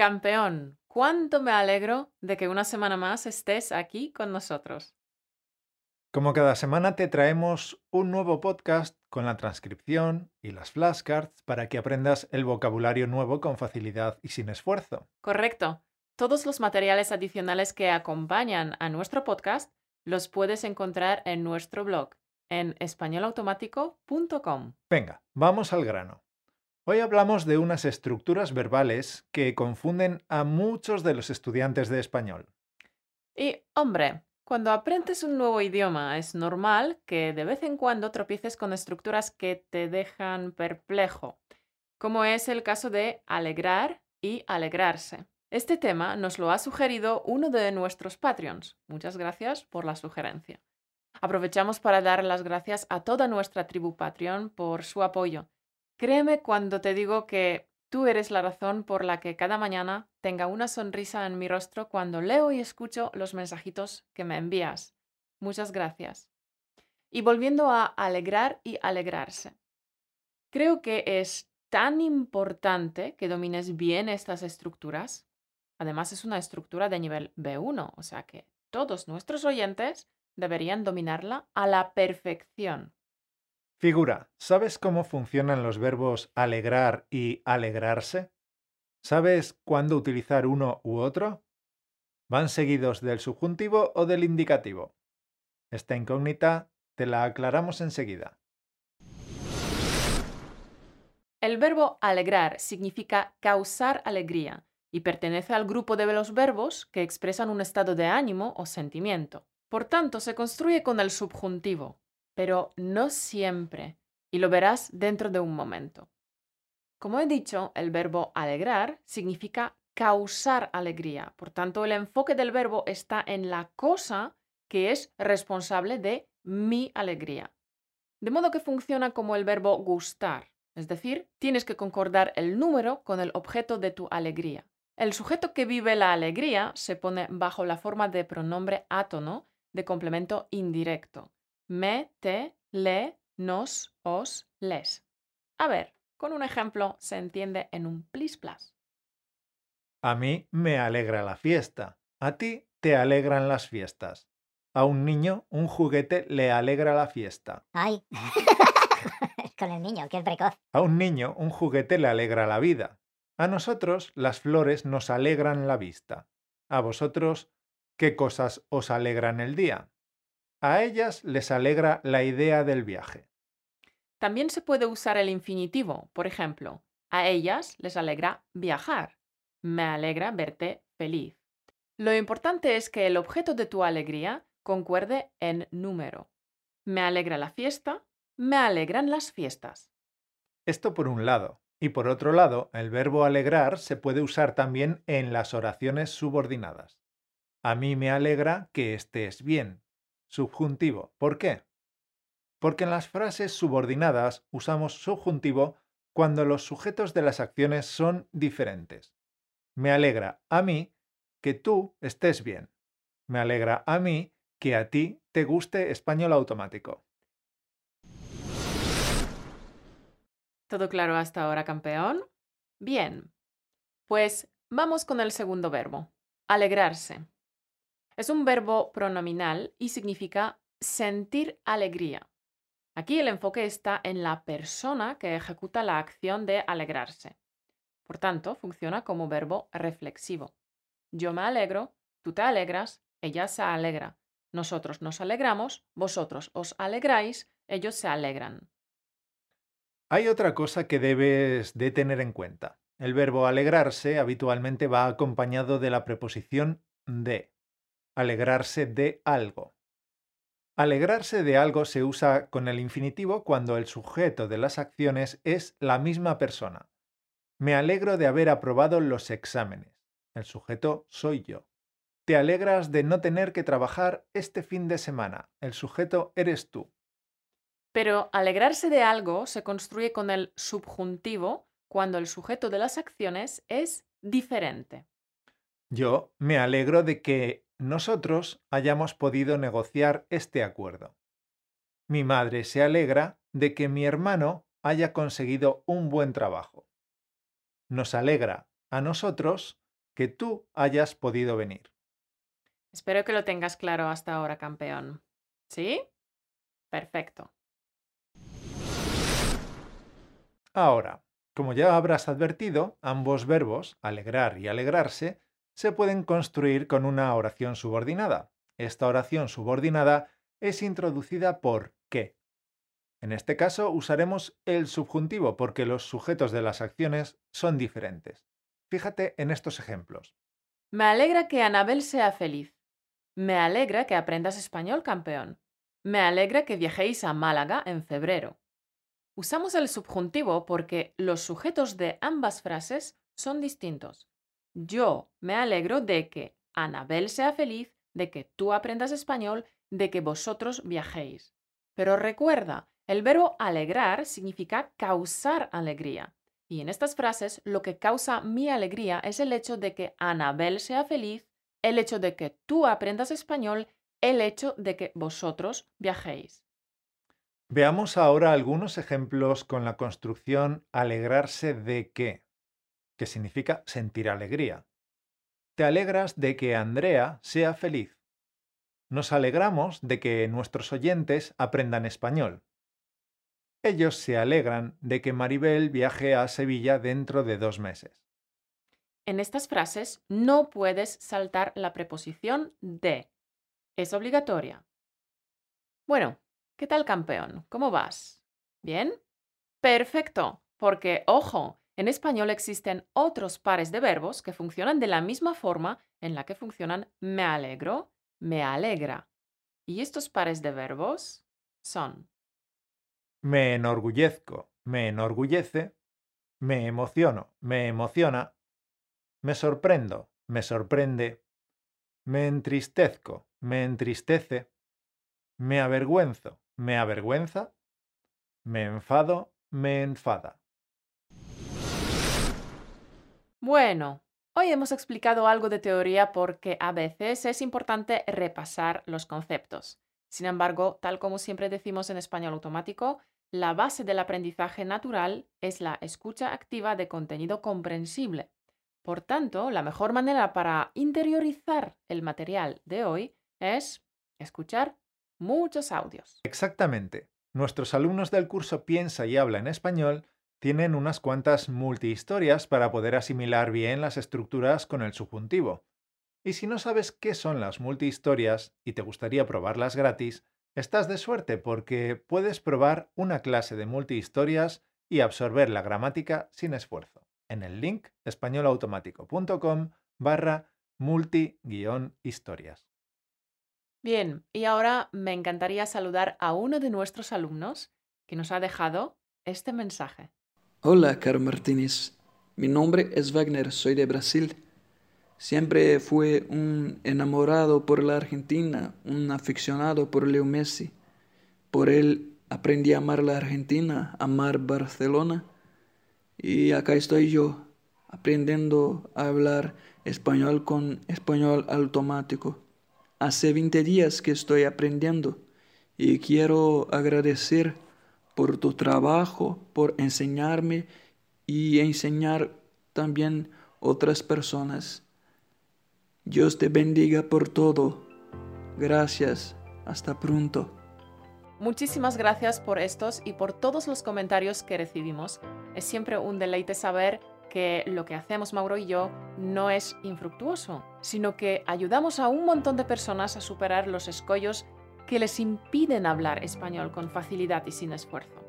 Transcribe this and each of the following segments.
Campeón, cuánto me alegro de que una semana más estés aquí con nosotros. Como cada semana te traemos un nuevo podcast con la transcripción y las flashcards para que aprendas el vocabulario nuevo con facilidad y sin esfuerzo. Correcto. Todos los materiales adicionales que acompañan a nuestro podcast los puedes encontrar en nuestro blog en españolautomático.com. Venga, vamos al grano. Hoy hablamos de unas estructuras verbales que confunden a muchos de los estudiantes de español. Y, hombre, cuando aprendes un nuevo idioma es normal que de vez en cuando tropieces con estructuras que te dejan perplejo, como es el caso de alegrar y alegrarse. Este tema nos lo ha sugerido uno de nuestros Patreons. Muchas gracias por la sugerencia. Aprovechamos para dar las gracias a toda nuestra tribu Patreon por su apoyo Créeme cuando te digo que tú eres la razón por la que cada mañana tenga una sonrisa en mi rostro cuando leo y escucho los mensajitos que me envías. Muchas gracias. Y volviendo a alegrar y alegrarse. Creo que es tan importante que domines bien estas estructuras. Además es una estructura de nivel B1, o sea que todos nuestros oyentes deberían dominarla a la perfección. Figura, ¿sabes cómo funcionan los verbos alegrar y alegrarse? ¿Sabes cuándo utilizar uno u otro? ¿Van seguidos del subjuntivo o del indicativo? Esta incógnita te la aclaramos enseguida. El verbo alegrar significa causar alegría y pertenece al grupo de los verbos que expresan un estado de ánimo o sentimiento. Por tanto, se construye con el subjuntivo, pero no siempre, y lo verás dentro de un momento. Como he dicho, el verbo alegrar significa causar alegría. Por tanto, el enfoque del verbo está en la cosa que es responsable de mi alegría. De modo que funciona como el verbo gustar, es decir, tienes que concordar el número con el objeto de tu alegría. El sujeto que vive la alegría se pone bajo la forma de pronombre átono de complemento indirecto me, te, le, nos, os, les. A ver, con un ejemplo se entiende en un plis plas. A mí me alegra la fiesta. A ti te alegran las fiestas. A un niño un juguete le alegra la fiesta. Ay, con el niño, que es precoz. A un niño un juguete le alegra la vida. A nosotros las flores nos alegran la vista. A vosotros, ¿qué cosas os alegran el día? A ellas les alegra la idea del viaje. También se puede usar el infinitivo. Por ejemplo, a ellas les alegra viajar. Me alegra verte feliz. Lo importante es que el objeto de tu alegría concuerde en número. Me alegra la fiesta, me alegran las fiestas. Esto por un lado. Y por otro lado, el verbo alegrar se puede usar también en las oraciones subordinadas. A mí me alegra que estés bien. Subjuntivo. ¿Por qué? Porque en las frases subordinadas usamos subjuntivo cuando los sujetos de las acciones son diferentes. Me alegra a mí que tú estés bien. Me alegra a mí que a ti te guste español automático. ¿Todo claro hasta ahora, campeón? Bien. Pues vamos con el segundo verbo, alegrarse. Es un verbo pronominal y significa sentir alegría. Aquí el enfoque está en la persona que ejecuta la acción de alegrarse. Por tanto, funciona como verbo reflexivo. Yo me alegro, tú te alegras, ella se alegra. Nosotros nos alegramos, vosotros os alegráis, ellos se alegran. Hay otra cosa que debes de tener en cuenta. El verbo alegrarse habitualmente va acompañado de la preposición de alegrarse de algo. Alegrarse de algo se usa con el infinitivo cuando el sujeto de las acciones es la misma persona. Me alegro de haber aprobado los exámenes. El sujeto soy yo. Te alegras de no tener que trabajar este fin de semana. El sujeto eres tú. Pero alegrarse de algo se construye con el subjuntivo cuando el sujeto de las acciones es diferente. Yo me alegro de que nosotros hayamos podido negociar este acuerdo. Mi madre se alegra de que mi hermano haya conseguido un buen trabajo. Nos alegra a nosotros que tú hayas podido venir. Espero que lo tengas claro hasta ahora, campeón. ¿Sí? Perfecto. Ahora, como ya habrás advertido, ambos verbos, alegrar y alegrarse, se pueden construir con una oración subordinada. Esta oración subordinada es introducida por que. En este caso usaremos el subjuntivo porque los sujetos de las acciones son diferentes. Fíjate en estos ejemplos. Me alegra que Anabel sea feliz. Me alegra que aprendas español, campeón. Me alegra que viajéis a Málaga en febrero. Usamos el subjuntivo porque los sujetos de ambas frases son distintos. Yo me alegro de que Anabel sea feliz, de que tú aprendas español, de que vosotros viajéis. Pero recuerda, el verbo alegrar significa causar alegría. Y en estas frases lo que causa mi alegría es el hecho de que Anabel sea feliz, el hecho de que tú aprendas español, el hecho de que vosotros viajéis. Veamos ahora algunos ejemplos con la construcción alegrarse de qué, que significa sentir alegría. Te alegras de que Andrea sea feliz. Nos alegramos de que nuestros oyentes aprendan español. Ellos se alegran de que Maribel viaje a Sevilla dentro de dos meses. En estas frases no puedes saltar la preposición de. Es obligatoria. Bueno, ¿Qué tal, campeón? ¿Cómo vas? ¿Bien? Perfecto, porque, ojo, en español existen otros pares de verbos que funcionan de la misma forma en la que funcionan me alegro, me alegra. Y estos pares de verbos son me enorgullezco, me enorgullece, me emociono, me emociona, me sorprendo, me sorprende, me entristezco, me entristece, me avergüenzo, me avergüenza, me enfado, me enfada. Bueno, hoy hemos explicado algo de teoría porque a veces es importante repasar los conceptos. Sin embargo, tal como siempre decimos en español automático, la base del aprendizaje natural es la escucha activa de contenido comprensible. Por tanto, la mejor manera para interiorizar el material de hoy es escuchar muchos audios. Exactamente. Nuestros alumnos del curso Piensa y habla en español tienen unas cuantas multihistorias para poder asimilar bien las estructuras con el subjuntivo. Y si no sabes qué son las multihistorias y te gustaría probarlas gratis, estás de suerte porque puedes probar una clase de multihistorias y absorber la gramática sin esfuerzo en el link españolautomático.com barra multi-historias. Bien, y ahora me encantaría saludar a uno de nuestros alumnos que nos ha dejado este mensaje. Hola, Caro Martínez. Mi nombre es Wagner, soy de Brasil. Siempre fui un enamorado por la Argentina, un aficionado por Leo Messi. Por él aprendí a amar la Argentina, amar Barcelona. Y acá estoy yo, aprendiendo a hablar español con español automático. Hace 20 días que estoy aprendiendo y quiero agradecer por tu trabajo, por enseñarme y enseñar también otras personas. Dios te bendiga por todo. Gracias. Hasta pronto. Muchísimas gracias por estos y por todos los comentarios que recibimos. Es siempre un deleite saber que lo que hacemos Mauro y yo no es infructuoso, sino que ayudamos a un montón de personas a superar los escollos que les impiden hablar español con facilidad y sin esfuerzo.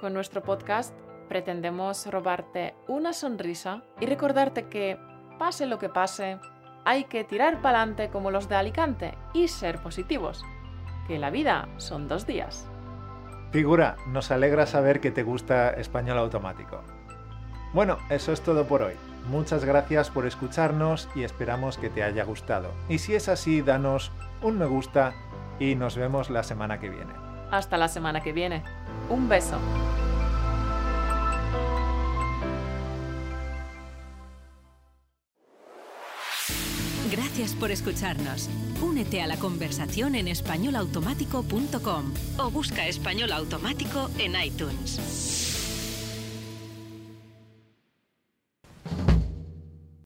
Con nuestro podcast pretendemos robarte una sonrisa y recordarte que, pase lo que pase, hay que tirar para adelante como los de Alicante y ser positivos, que la vida son dos días. Figura, nos alegra saber que te gusta español automático. Bueno, eso es todo por hoy. Muchas gracias por escucharnos y esperamos que te haya gustado. Y si es así, danos un me gusta y nos vemos la semana que viene. Hasta la semana que viene. Un beso. Gracias por escucharnos. Únete a la conversación en españolautomático.com o busca español automático en iTunes.